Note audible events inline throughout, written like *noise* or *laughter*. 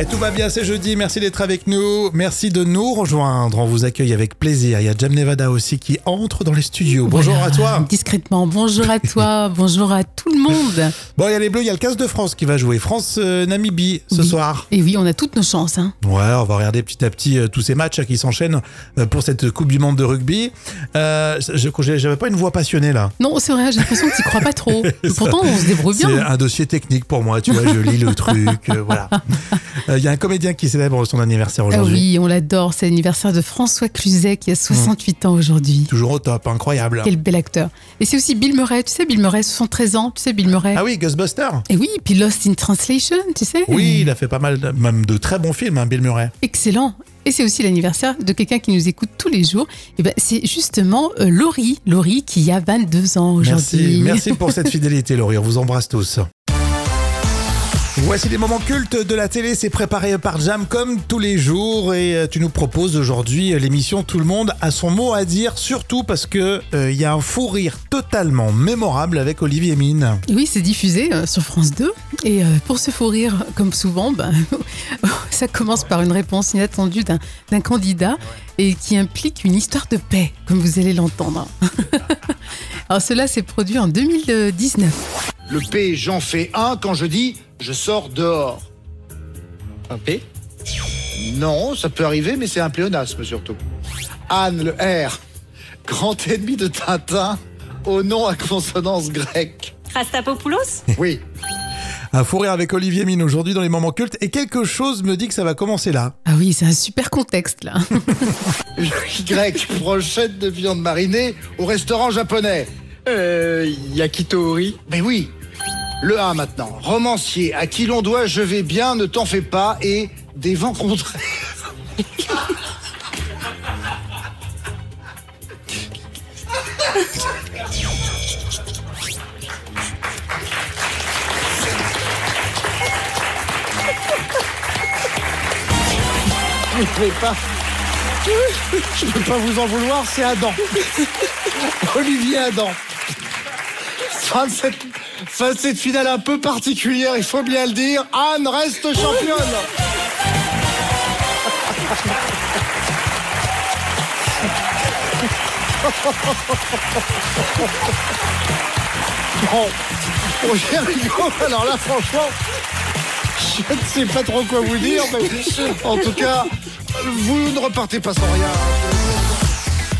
Et tout va bien, c'est jeudi. Merci d'être avec nous. Merci de nous rejoindre. On vous accueille avec plaisir. Il y a Jam Nevada aussi qui entre dans les studios. Bonjour Voilà, à toi. Discrètement, bonjour à toi, *laughs* bonjour à tout le monde. Bon, il y a les Bleus, il y a le 15 de France qui va jouer. France-Namibie ce Oui. soir. Et oui, on a toutes nos chances. Hein. Ouais, on va regarder petit à petit euh, tous ces matchs euh, qui s'enchaînent euh, pour cette Coupe du Monde de rugby. Euh, je j'avais pas une voix passionnée là. Non, c'est vrai, j'ai l'impression que tu crois pas trop. *laughs* Pourtant, on se débrouille C'est bien. un dossier technique pour moi, tu vois, je lis le *laughs* truc, euh, Euh, Il y a un comédien qui célèbre son anniversaire Ah aujourd'hui. oui, on l'adore. C'est l'anniversaire de François Cluzet qui a 68 ans aujourd'hui. Toujours au top, incroyable. Quel bel acteur. Et c'est aussi Bill Murray. Tu sais, Bill Murray, 73 ans. Tu sais, Bill Murray. Ah oui, Ghostbuster Et oui, puis Lost in Translation, tu sais. Oui, il a fait pas mal, de- même de très bons films, hein, Bill Murray. Excellent. Et c'est aussi l'anniversaire de quelqu'un qui nous écoute tous les jours. Et ben, c'est justement euh, Laurie. Laurie qui a 22 ans Merci, aujourd'hui. merci pour cette *laughs* fidélité, Laurie. On vous embrasse tous. Voici les moments cultes de la télé, c'est préparé par Jam comme tous les jours et euh, tu nous proposes aujourd'hui euh, l'émission Tout le monde a son mot à dire, surtout parce que euh, il y a un fou rire totalement mémorable avec Olivier Mine. Oui, c'est diffusé euh, sur France 2. Et euh, pour se fou rire, comme souvent, ben, *laughs* ça commence par une réponse inattendue d'un d'un candidat et qui implique une histoire de paix, comme vous allez l'entendre. *laughs* Alors cela s'est produit en 2019. Le P, j'en fais un quand je dis je sors dehors. Un P Non, ça peut arriver, mais c'est un pléonasme surtout. Anne, le R, grand ennemi de Tintin, au nom à consonance grecque. Rastapopoulos Oui, Un fou rire avec Olivier Mine aujourd'hui dans les moments cultes et quelque chose me dit que ça va commencer là. Ah oui, c'est un super contexte là. *laughs* Y, brochette de viande marinée au restaurant japonais. Euh, Yakitori. Mais oui, le A maintenant. Romancier, à qui l'on doit Je vais bien, ne t'en fais pas et des vents contraires. *laughs* Je ne peux pas. Je pas vous en vouloir, c'est Adam. *laughs* Olivier Adam. 37, Face à cette finale un peu particulière, il faut bien le dire, Anne reste championne. Bon, Roger Rigaud, alors là franchement, je ne sais pas trop quoi vous dire, mais en tout cas, vous ne repartez pas sans rien.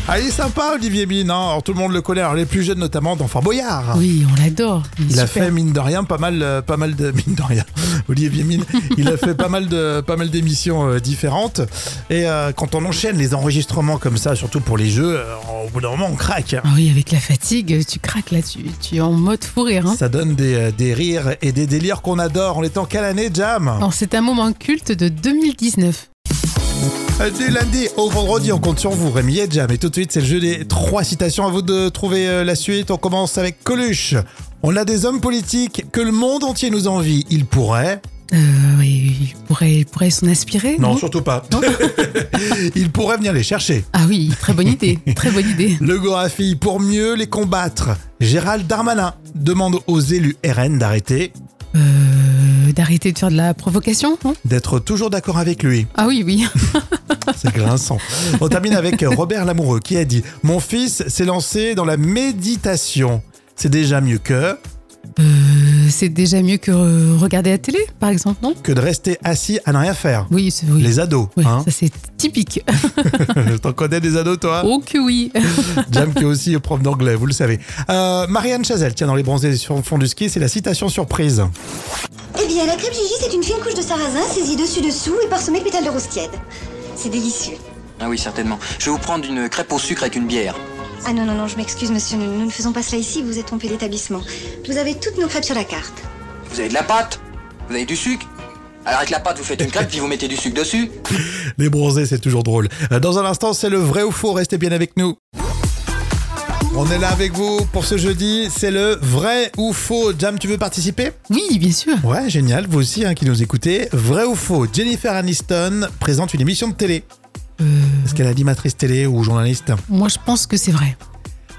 Ah, il est sympa Olivier Mine, hein. Alors, tout le monde le connaît, alors les plus jeunes notamment dans Fort Boyard. Oui, on l'adore. Il a fait mine de rien pas mal, euh, pas mal de *laughs* mine de rien. Olivier Mine, il a fait pas mal de, pas mal d'émissions euh, différentes. Et euh, quand on enchaîne les enregistrements comme ça, surtout pour les jeux, euh, au bout d'un moment on craque. Ah oui, avec la fatigue, tu craques là, tu, tu es en mode fou rire. Hein. Ça donne des, des rires et des délires qu'on adore. On est en quelle année, Jam? C'est un moment culte de 2019. Euh, Du lundi au vendredi, on compte sur vous, Rémi et Jam. Et tout de suite, c'est le jeu des trois citations. À vous de trouver euh, la suite. On commence avec Coluche. On a des hommes politiques que le monde entier nous envie. Ils pourraient. Euh, oui, il pourrait, il pourrait s'en inspirer. Non, surtout pas. *laughs* Ils pourraient venir les chercher. Ah oui, très bonne idée, très bonne idée. *laughs* Le Gorafi, pour mieux les combattre, Gérald Darmanin demande aux élus RN d'arrêter, Euh, D'arrêter de faire de la provocation, non d'être toujours d'accord avec lui. Ah oui, oui. *laughs* C'est grinçant. On termine avec Robert Lamoureux qui a dit Mon fils s'est lancé dans la méditation. C'est déjà mieux que, Euh, c'est déjà mieux que regarder la télé, par exemple, non? Que de rester assis à ne rien faire. Oui, c'est oui. Les ados, Oui, hein. ça c'est typique. *laughs* T'en connais des ados, toi? Oh que oui. *laughs* Jam qui est aussi prof d'anglais, vous le savez. Euh, Marianne Chazelle, tiens, dans les bronzés sur le fond du ski, c'est la citation surprise. Eh bien, la crêpe Gigi, c'est une fine couche de sarrasin saisie dessus-dessous et parsemée de pétales de rose tiède. C'est délicieux. Ah oui, certainement. Je vais vous prendre une crêpe au sucre avec une bière. Ah non, non, non, je m'excuse, monsieur, nous, nous ne faisons pas cela ici, vous êtes trompé d'établissement. Vous avez toutes nos crêpes sur la carte. Vous avez de la pâte? Vous avez du sucre? Alors avec la pâte, vous faites une crêpe, *laughs* puis vous mettez du sucre dessus? Les bronzés, c'est toujours drôle. Dans un instant, c'est le vrai ou faux. Restez bien avec nous. On est là avec vous pour ce jeudi. C'est le vrai ou faux? Jam, tu veux participer? Oui, bien sûr. Ouais, génial. Vous aussi hein, qui nous écoutez. Vrai ou faux? Jennifer Aniston présente une émission de télé. Est-ce qu'elle est animatrice télé ou journaliste? Moi, je pense que c'est vrai.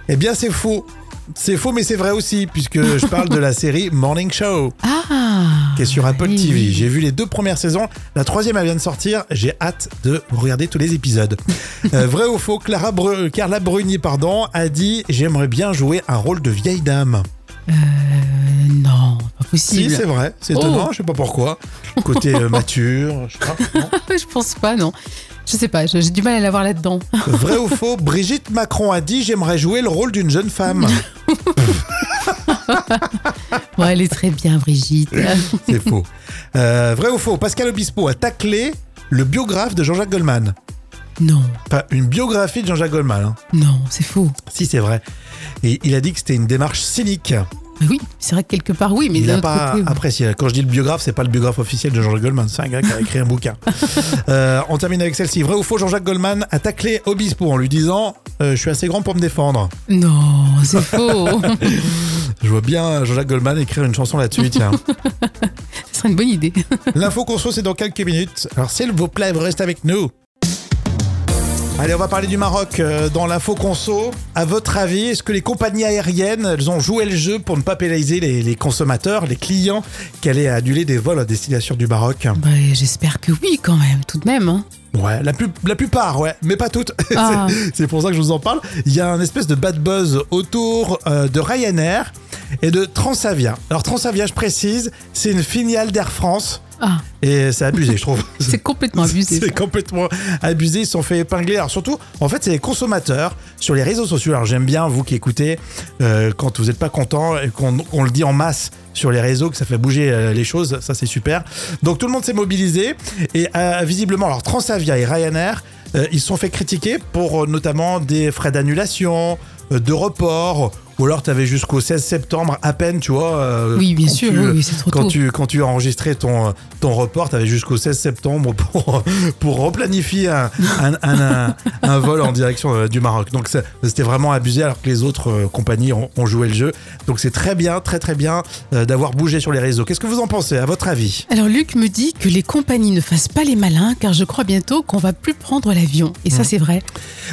Eh bien, c'est faux. C'est faux, mais c'est vrai aussi, puisque je parle de la *laughs* série Morning Show, Ah qui est sur Apple oui, TV. J'ai vu les deux premières saisons, la troisième elle vient de sortir, j'ai hâte de regarder tous les épisodes. *laughs* Euh, vrai ou faux, Clara Bru- Carla Bruni pardon, a dit « J'aimerais bien jouer un rôle de vieille dame Euh, non, pas ». Si, possible. c'est vrai, c'est Oh. étonnant, je sais pas pourquoi. Côté euh, *laughs* mature, je sais pas. non. je pense pas, non. Je sais pas, j'ai du mal à la voir là-dedans. *laughs* Vrai ou faux, Brigitte Macron a dit « J'aimerais jouer le rôle d'une jeune femme *laughs* ». Ouais, elle est très bien, Brigitte. *laughs* C'est faux. Euh, vrai ou faux Pascal Obispo a taclé le biographe de Jean-Jacques Goldman. non, Enfin, une biographie de Jean-Jacques Goldman. hein. non, c'est faux. Si, c'est vrai. Et il a dit que c'était une démarche cynique. Oui, c'est vrai que quelque part, oui, mais il n'a pas côté. apprécié. Quand je dis le biographe, c'est pas le biographe officiel de Jean-Jacques Goldman. C'est un gars qui a écrit un bouquin. *laughs* Euh, on termine avec celle-ci. Vrai ou faux Jean-Jacques Goldman a taclé Obispo en lui disant euh, Je suis assez grand pour me défendre. Non, c'est faux. *laughs* Je vois bien Jean-Jacques Goldman écrire une chanson là-dessus. Tiens. *laughs* Ce serait une bonne idée. L'info conso, c'est dans quelques minutes. Alors, s'il vous plaît, vous restez avec nous. Allez, on va parler du Maroc euh, dans l'info conso. À votre avis, est-ce que les compagnies aériennes, elles ont joué le jeu pour ne pas pénaliser les, les consommateurs, les clients, qui allaient annuler des vols à destination du Maroc? Bah, J'espère que oui, quand même, tout de même. hein. Ouais, la, plus, la plupart, ouais, mais pas toutes. *laughs* Ah. C'est- C'est pour ça que je vous en parle. Il y a un espèce de bad buzz autour euh, de Ryanair et de Transavia. Alors Transavia, je précise, c'est une filiale d'Air France. Ah, Et c'est abusé, je trouve. c'est complètement *laughs* abusé. C'est complètement abusé. Ils se sont fait épingler. Alors surtout, en fait, c'est les consommateurs sur les réseaux sociaux. Alors j'aime bien, vous qui écoutez, euh, quand vous n'êtes pas content et qu'on le dit en masse sur les réseaux, que ça fait bouger euh, les choses, ça c'est super. Donc tout le monde s'est mobilisé. Et euh, visiblement, alors Transavia et Ryanair, ils se sont fait critiquer pour notamment des frais d'annulation, de report. Ou alors, tu avais jusqu'au 16 septembre à peine, tu vois. euh, Oui, bien sûr, tu- oui, oui, c'est trop quand tôt. tu, quand tu as enregistré ton, ton report, tu avais jusqu'au 16 septembre pour, *laughs* pour replanifier un, un, un- un- un vol en direction euh, du Maroc. Donc ça- c'était vraiment abusé alors que les autres euh, compagnies ont, ont joué le jeu. Donc c'est très bien, très très bien d'avoir bougé sur les réseaux. Qu'est-ce que vous en pensez, à votre avis? Alors Luc me dit que les compagnies ne fassent pas les malins car je crois bientôt qu'on va plus prendre l'avion. Et Hmm. ça c'est vrai.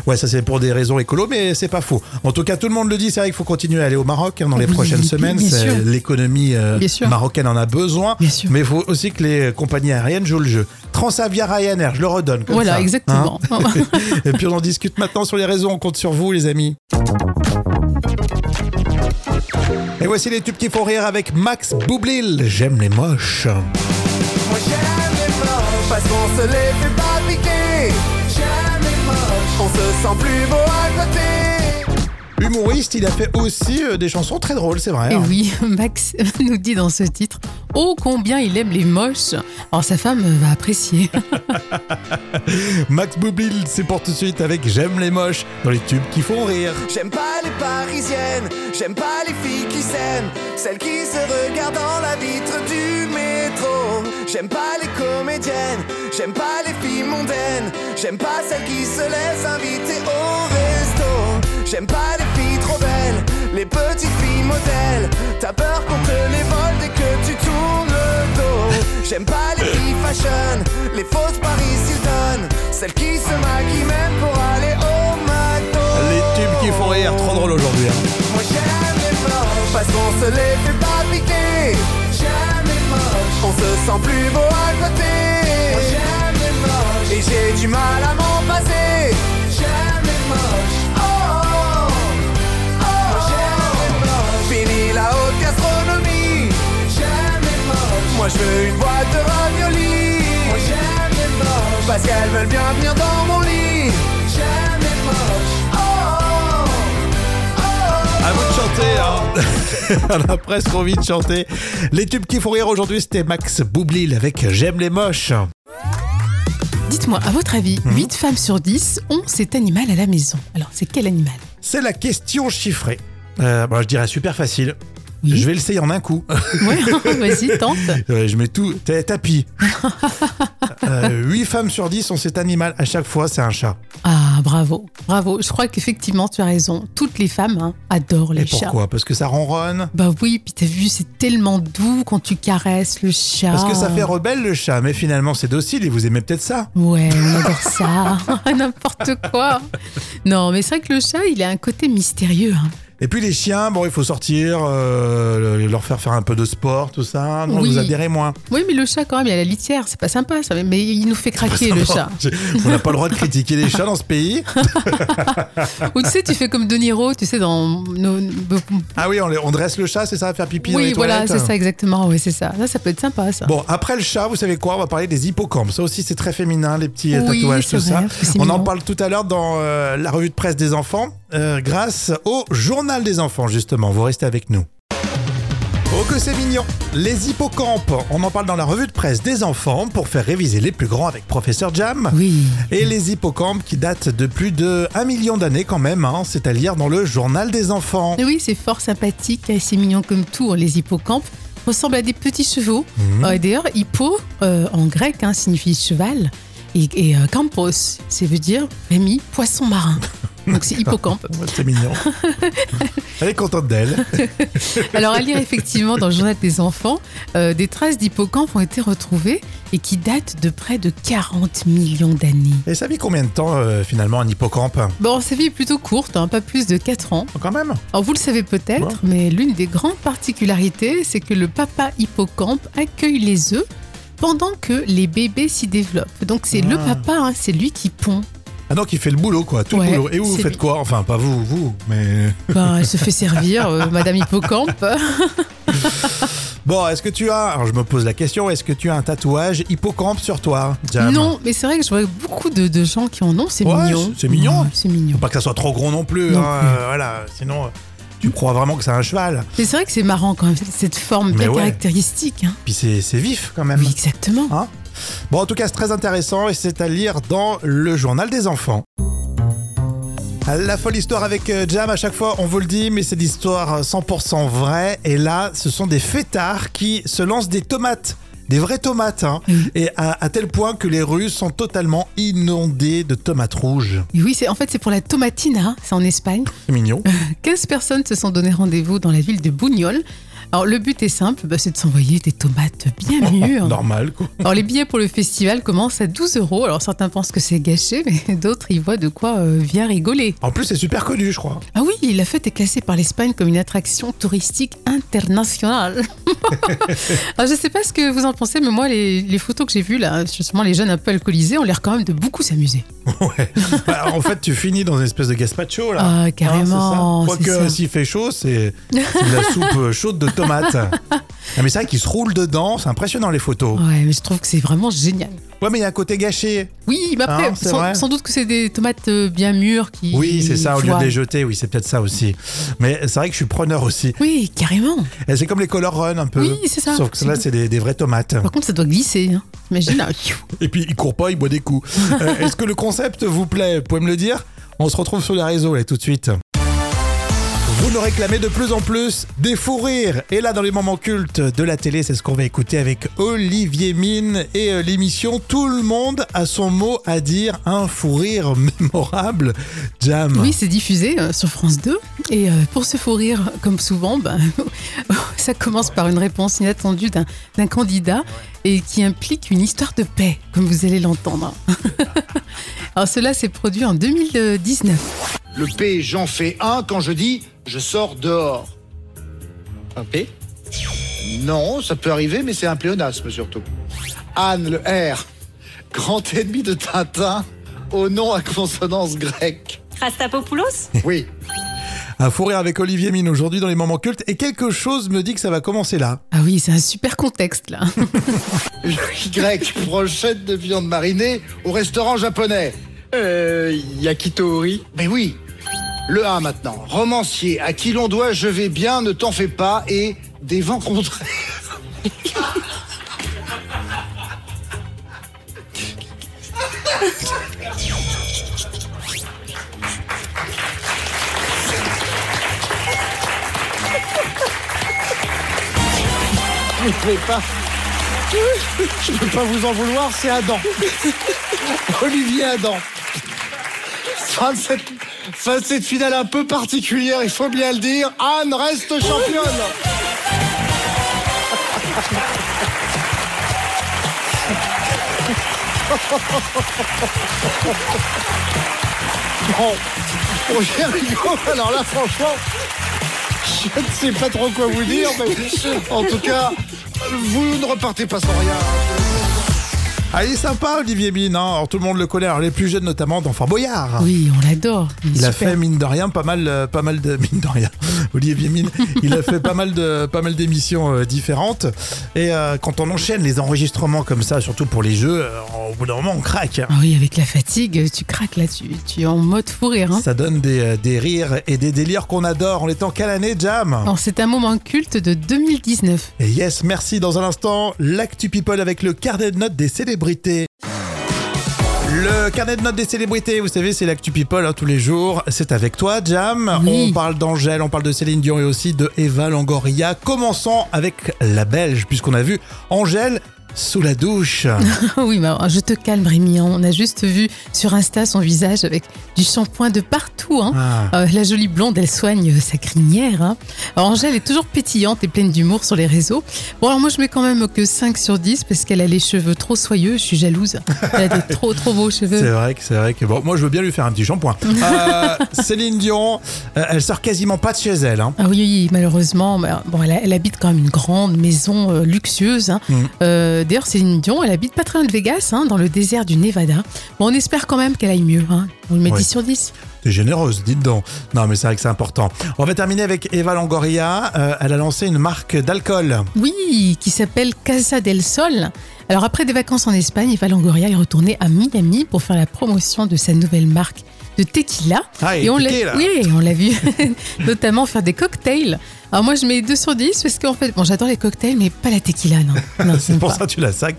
Ouais, ça c'est pour des raisons écolo, mais c'est pas faux. En tout cas, tout le monde le dit, c'est vrai qu'il faut continuer à aller au Maroc hein, dans les Oui, prochaines semaines. L'économie euh, marocaine en a besoin. Bien sûr. Mais il faut aussi que les compagnies aériennes jouent le jeu. Transavia Ryanair, je le redonne comme voilà, ça. exactement. Hein *laughs* Et puis on en discute maintenant sur les réseaux, on compte sur vous les amis. Et voici les tubes qui font rire avec Max Boublil. J'aime les moches. Moi j'aime les moches parce qu'on se les fait pas piquer. J'aime les moches, on se sent plus beau à côté. Humoriste, il a fait aussi euh, des chansons très drôles, c'est vrai. Et hein. oui, *laughs* Max *laughs* nous dit dans ce titre Oh combien il aime les moches. Alors sa femme va apprécier. *laughs* Max Boublil, c'est pour tout de suite avec J'aime les moches dans les tubes qui font rire. J'aime pas les parisiennes, j'aime pas les filles qui s'aiment, celles qui se regardent dans la vitre du métro. J'aime pas les comédiennes, j'aime pas les filles mondaines, j'aime pas celles qui se laissent inviter au resto. J'aime pas les filles trop belles, les petites filles modèles. T'as peur contre les vols dès que tu tournes le dos. J'aime pas les filles fashion, les fausses Paris Hilton, celles qui se maquillent même pour aller au McDo. Les tubes qui font rire, trop drôle aujourd'hui. hein. Moi j'aime les moches parce qu'on se les fait pas piquer. J'aime les moches, on se sent plus beau à côté. Moi j'aime les moches et j'ai du mal à m'en passer. J'aime les moches. Je veux une boîte de raviolis. Moi j'aime les moches parce qu'elles veulent bien venir dans mon lit. J'aime les moches. Oh, oh, oh. À vous de chanter, hein. *laughs* On a presque envie de chanter. Les tubes qui font rire aujourd'hui, c'était Max Boublil avec J'aime les moches. Dites-moi, à votre avis, Mhm. 8 femmes sur 10 ont cet animal à la maison? Alors c'est quel animal? C'est la question chiffrée. Euh, bon, je dirais super facile. Oui. Je vais l'essayer en un coup. *laughs* Ouais, *laughs* vas-y, tente. Je mets tout. t'es Tapis. *laughs* Euh, 8 femmes sur 10 ont cet animal. À chaque fois, c'est un chat. Ah, bravo, bravo. Je crois qu'effectivement, tu as raison. Toutes les femmes hein, adorent les Et chats. pourquoi? Parce que ça ronronne. Bah oui, puis t'as vu, c'est tellement doux quand tu caresses le chat. Parce que ça fait rebelle le chat. Mais finalement, c'est docile et vous aimez peut-être ça. Ouais, on adore ça. N'importe quoi. Non, mais c'est vrai que le chat, il a un côté mystérieux. hein. Et puis les chiens, bon, il faut sortir, euh, leur faire faire un peu de sport, tout ça. Non, Oui. vous adhérez moins. Oui, mais le chat, quand même, il y a la litière. C'est pas sympa, ça. Mais il nous fait craquer, le chat. On n'a pas le droit de critiquer les chats dans ce pays. *laughs* Ou tu sais, tu fais comme De Niro, tu sais, dans. nos- Ah oui, on, dresse le chat, c'est ça, faire pipi dans Oui, les voilà, c'est ça, exactement. Oui, c'est ça. Là, ça peut être sympa, ça. Bon, après le chat, vous savez quoi On va parler des hippocampes. Ça aussi, c'est très féminin, les petits euh, Oui, tatouages, tout vrai, ça. On en parle tout à l'heure dans euh, la revue de presse des enfants, euh, grâce au journal des enfants, justement. Vous restez avec nous. Oh que c'est mignon Les hippocampes, on en parle dans la revue de presse des enfants pour faire réviser les plus grands avec Professeur Jam. Oui. Et les hippocampes qui datent de plus de 1 million d'années quand même, hein, c'est à lire dans le journal des enfants. Oui, c'est fort sympathique, et c'est mignon comme tout. Les hippocampes ressemblent à des petits chevaux. Mhm. Euh, et D'ailleurs, hippo, euh, en grec, hein, signifie cheval. Et, et, euh, campos, ça veut dire, Rémi, poisson marin. *laughs* *laughs* Donc c'est hippocampe. C'est mignon. Elle est contente d'elle. *laughs* Alors à lire effectivement dans le journal des enfants, euh, des traces d'hippocampes ont été retrouvées et qui datent de près de 40 millions d'années. Et ça vit combien de temps euh, finalement un hippocampe? Bon, sa vie est plutôt courte, hein, pas plus de 4 ans. Quand même Alors vous le savez peut-être, Ouais. mais l'une des grandes particularités, c'est que le papa hippocampe accueille les œufs pendant que les bébés s'y développent. Donc c'est le Ah. papa, hein, c'est lui qui pond. Ah donc il fait le boulot quoi, tout Ouais, le boulot. Et vous, vous faites lui. quoi Enfin pas vous, vous, mais... *laughs* Ben, elle se fait servir, euh, *laughs* Madame Hippocampe. *laughs* Bon, est-ce que tu as... Alors je me pose la question, est-ce que tu as un tatouage hippocampe sur toi Jam Non, mais c'est vrai que je vois beaucoup de, de gens qui en ont, c'est Ouais, mignon. c'est mignon. Ouais, c'est mignon. Faut pas que ça soit trop gros non plus, Non hein, euh, voilà, sinon euh, tu crois vraiment que c'est un cheval. Mais c'est vrai que c'est marrant quand même, cette forme ouais. caractéristique. hein. Puis c'est c'est vif quand même. Oui, exactement. Hein Bon, en tout cas, c'est très intéressant et c'est à lire dans le journal des enfants. La folle histoire avec euh, Jam, à chaque fois, on vous le dit, mais c'est l'histoire 100% vraie. Et là, ce sont des fêtards qui se lancent des tomates. Des vraies tomates, hein. Et à, à tel point que les rues sont totalement inondées de tomates rouges. Et oui, c'est en fait c'est pour la tomatina, c'est en Espagne. C'est mignon. *laughs* 15 personnes se sont donné rendez-vous dans la ville de Buñol. Alors le but est simple, bah, c'est de s'envoyer des tomates bien *laughs* mûres. Normal, quoi. Alors les billets pour le festival commencent à 12 euros. Alors certains pensent que c'est gâché, *laughs* mais d'autres y voient de quoi euh, bien rigoler. En plus, c'est super connu, je crois. Ah oui, la fête est classée par l'Espagne comme une attraction touristique internationale. *laughs* *laughs* Alors je sais pas ce que vous en pensez, mais moi les, les photos que j'ai vues là, justement les jeunes un peu alcoolisés, ont l'air quand même de beaucoup s'amuser. *laughs* Ouais. Bah, en fait, tu finis dans une espèce de gazpacho, là. Ah, Hein, carrément, c'est Quoique, *laughs* s'il fait chaud, c'est c'est de la soupe euh, chaude de tomates. Ah, mais c'est vrai qu'ils se roulent dedans, c'est impressionnant les photos. Ouais, mais je trouve que c'est vraiment génial. Ouais, mais il y a un côté gâché. Oui, mais après, Hein, sans, doute que c'est des tomates euh, bien mûres qui. Oui, c'est ça, au lieu de les jeter, oui, c'est peut-être ça aussi. Mais c'est vrai que je suis preneur aussi. Oui, carrément. Et C'est comme les color run un peu. Oui, c'est ça. Sauf que là, c'est des, des vraies tomates. Par contre, ça doit glisser. Hein. Pfiou. Et puis, il court pas, il boit des coups. Euh, Est-ce que le concept vous plaît? Vous pouvez me le dire? On se retrouve sur les réseaux, là, tout de suite. Vous nous réclamez de plus en plus des fous rires. Et là, dans les moments cultes de la télé, c'est ce qu'on va écouter avec Olivier Mine et euh, l'émission Tout le monde a son mot à dire, un fou rire *laughs* mémorable. Jam. Oui, c'est diffusé euh, sur France 2. Et euh, pour se fou rire, comme souvent, ben, *laughs* ça commence par une réponse inattendue d'un d'un candidat et qui implique une histoire de paix, comme vous allez l'entendre. *laughs* Alors cela s'est produit en 2019. Le P, j'en fais un quand je dis je sors dehors. Un P Non, ça peut arriver, mais c'est un pléonasme surtout. Anne, le R, grand ennemi de Tintin, au nom à consonance grecque. Rastapopoulos Oui, Un fou rire avec Olivier Mine aujourd'hui dans les moments cultes. Et quelque chose me dit que ça va commencer là. Ah oui, c'est un super contexte là. Y, brochette de viande marinée au restaurant japonais. Euh, Yakitori. Mais oui, le A maintenant, romancier, à qui l'on doit je vais bien, ne t'en fais pas, et des vents contraires. Vous *laughs* pouvez pas. Je peux pas vous en vouloir, c'est Adam. *laughs* Olivier Adam. Fin de, cette, fin de cette finale un peu particulière, il faut bien le dire. Anne reste championne. *laughs* Bon, alors là, franchement, Je ne sais pas trop quoi vous dire, mais en tout cas, vous ne repartez pas sans rien. Ah, il est sympa, Olivier Mine. hein. Alors, tout le monde le connaît. Alors, les plus jeunes, notamment, d'Enfant Boyard. Oui, on l'adore. Il a fait mine de rien pas mal, euh, pas mal de *laughs* mine de rien. Olivier Mine, il a fait pas mal de, pas mal d'émissions euh, différentes. Et euh, quand on enchaîne les enregistrements comme ça, surtout pour les jeux, au bout d'un moment on craque. Ah oui, avec la fatigue, tu craques là, tu, tu es en mode fou rire. hein. Ça donne des, des rires et des délires qu'on adore. On est en quelle année, Jam? C'est un moment culte de 2019. Et yes, merci. Dans un instant, l'actu people avec le carnet de notes des célébrités. Le carnet de notes des célébrités, vous savez, c'est l'actu people hein, tous les jours. C'est avec toi, Jam. Oui. On parle d'Angèle, on parle de Céline Dion et aussi de Eva Longoria. Commençons avec la Belge, puisqu'on a vu Angèle sous la douche. *laughs* oui, je te calme, Rémi. hein. On a juste vu sur Insta son visage avec du shampoing de partout. hein. Ah. Euh, la jolie blonde, elle soigne sa crinière. hein. Alors, Angèle est toujours pétillante et pleine d'humour sur les réseaux. Bon, alors moi, je mets quand même que 5 sur 10 parce qu'elle a les cheveux trop soyeux. Je suis jalouse. Elle a des *laughs* trop, trop beaux C'est cheveux. vrai que c'est vrai que bon, moi je veux bien lui faire un petit shampoing. *laughs* Euh, Céline Dion, euh, elle sort quasiment pas de chez elle. hein. Ah oui, oui, malheureusement, bon, elle, habite quand même une grande maison luxueuse. hein. Euh, D'ailleurs, Céline Dion, elle habite pas très loin de Vegas, hein, dans le désert du Nevada. Bon, on espère quand même qu'elle aille mieux. Hein. On lui met Ouais. 10 sur 10. T'es généreuse, dites donc. Non, mais c'est vrai que c'est important. On va terminer avec Eva Longoria. Euh, elle a lancé une marque d'alcool. Oui, qui s'appelle Casa del Sol. Alors après des vacances en Espagne, Eva Longoria est retournée à Miami pour faire la promotion de sa nouvelle marque de tequila. Ah, et on l'a, tequila. oui, on l'a vu *laughs* notamment faire des cocktails. Alors moi je mets 2 sur 10 parce qu'en fait, bon j'adore les cocktails mais pas la tequila non. *laughs* non C'est pour pas. ça que tu la sacs.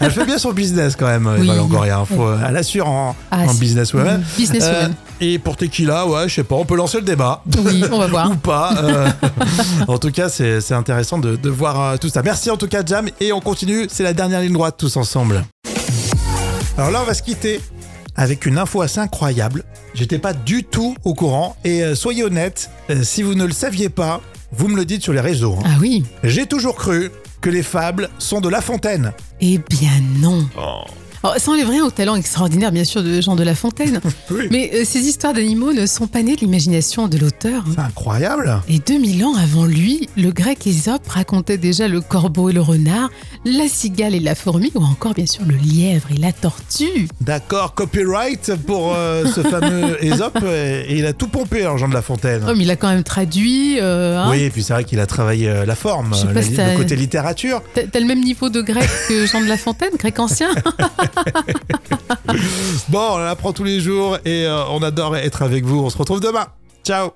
Elle fait bien son business quand même, Oui. Longoria. Faut, elle assure en, Ah, en si. businesswoman. Mm, businesswoman. Euh, et pour Tequila, ouais, je sais pas, on peut lancer le débat. Oui, on va voir. *laughs* Ou pas. euh. *laughs* en tout cas, c'est c'est intéressant de, de voir euh, tout ça. Merci en tout cas, Jam. Et on continue. C'est la dernière ligne droite tous ensemble. Alors là, on va se quitter avec une info assez incroyable. J'étais pas du tout au courant. Et euh, soyez honnête, euh, si vous ne le saviez pas, vous me le dites sur les réseaux. hein. Ah oui. J'ai toujours cru que les fables sont de La Fontaine. Eh bien non. Oh. Alors, ça enlève rien au talent extraordinaire, bien sûr, de Jean de La Fontaine. *laughs* Oui. Mais euh, ces histoires d'animaux ne sont pas nées de l'imagination de l'auteur. hein. C'est incroyable. Et 2000 ans avant lui, le grec Ésope racontait déjà le corbeau et le renard, la cigale et la fourmi, ou encore bien sûr le lièvre et la tortue. D'accord, copyright pour euh, ce fameux *laughs* Aesop. Et il a tout pompé, hein, Jean de La Fontaine. Oh, mais il a quand même traduit. euh, hein. Oui, et puis c'est vrai qu'il a travaillé euh, la forme, la- si le côté littérature. T'as le même niveau de grec que Jean de La Fontaine, grec ancien *laughs* *laughs* Bon, on apprend tous les jours et on adore être avec vous. On se retrouve demain. Ciao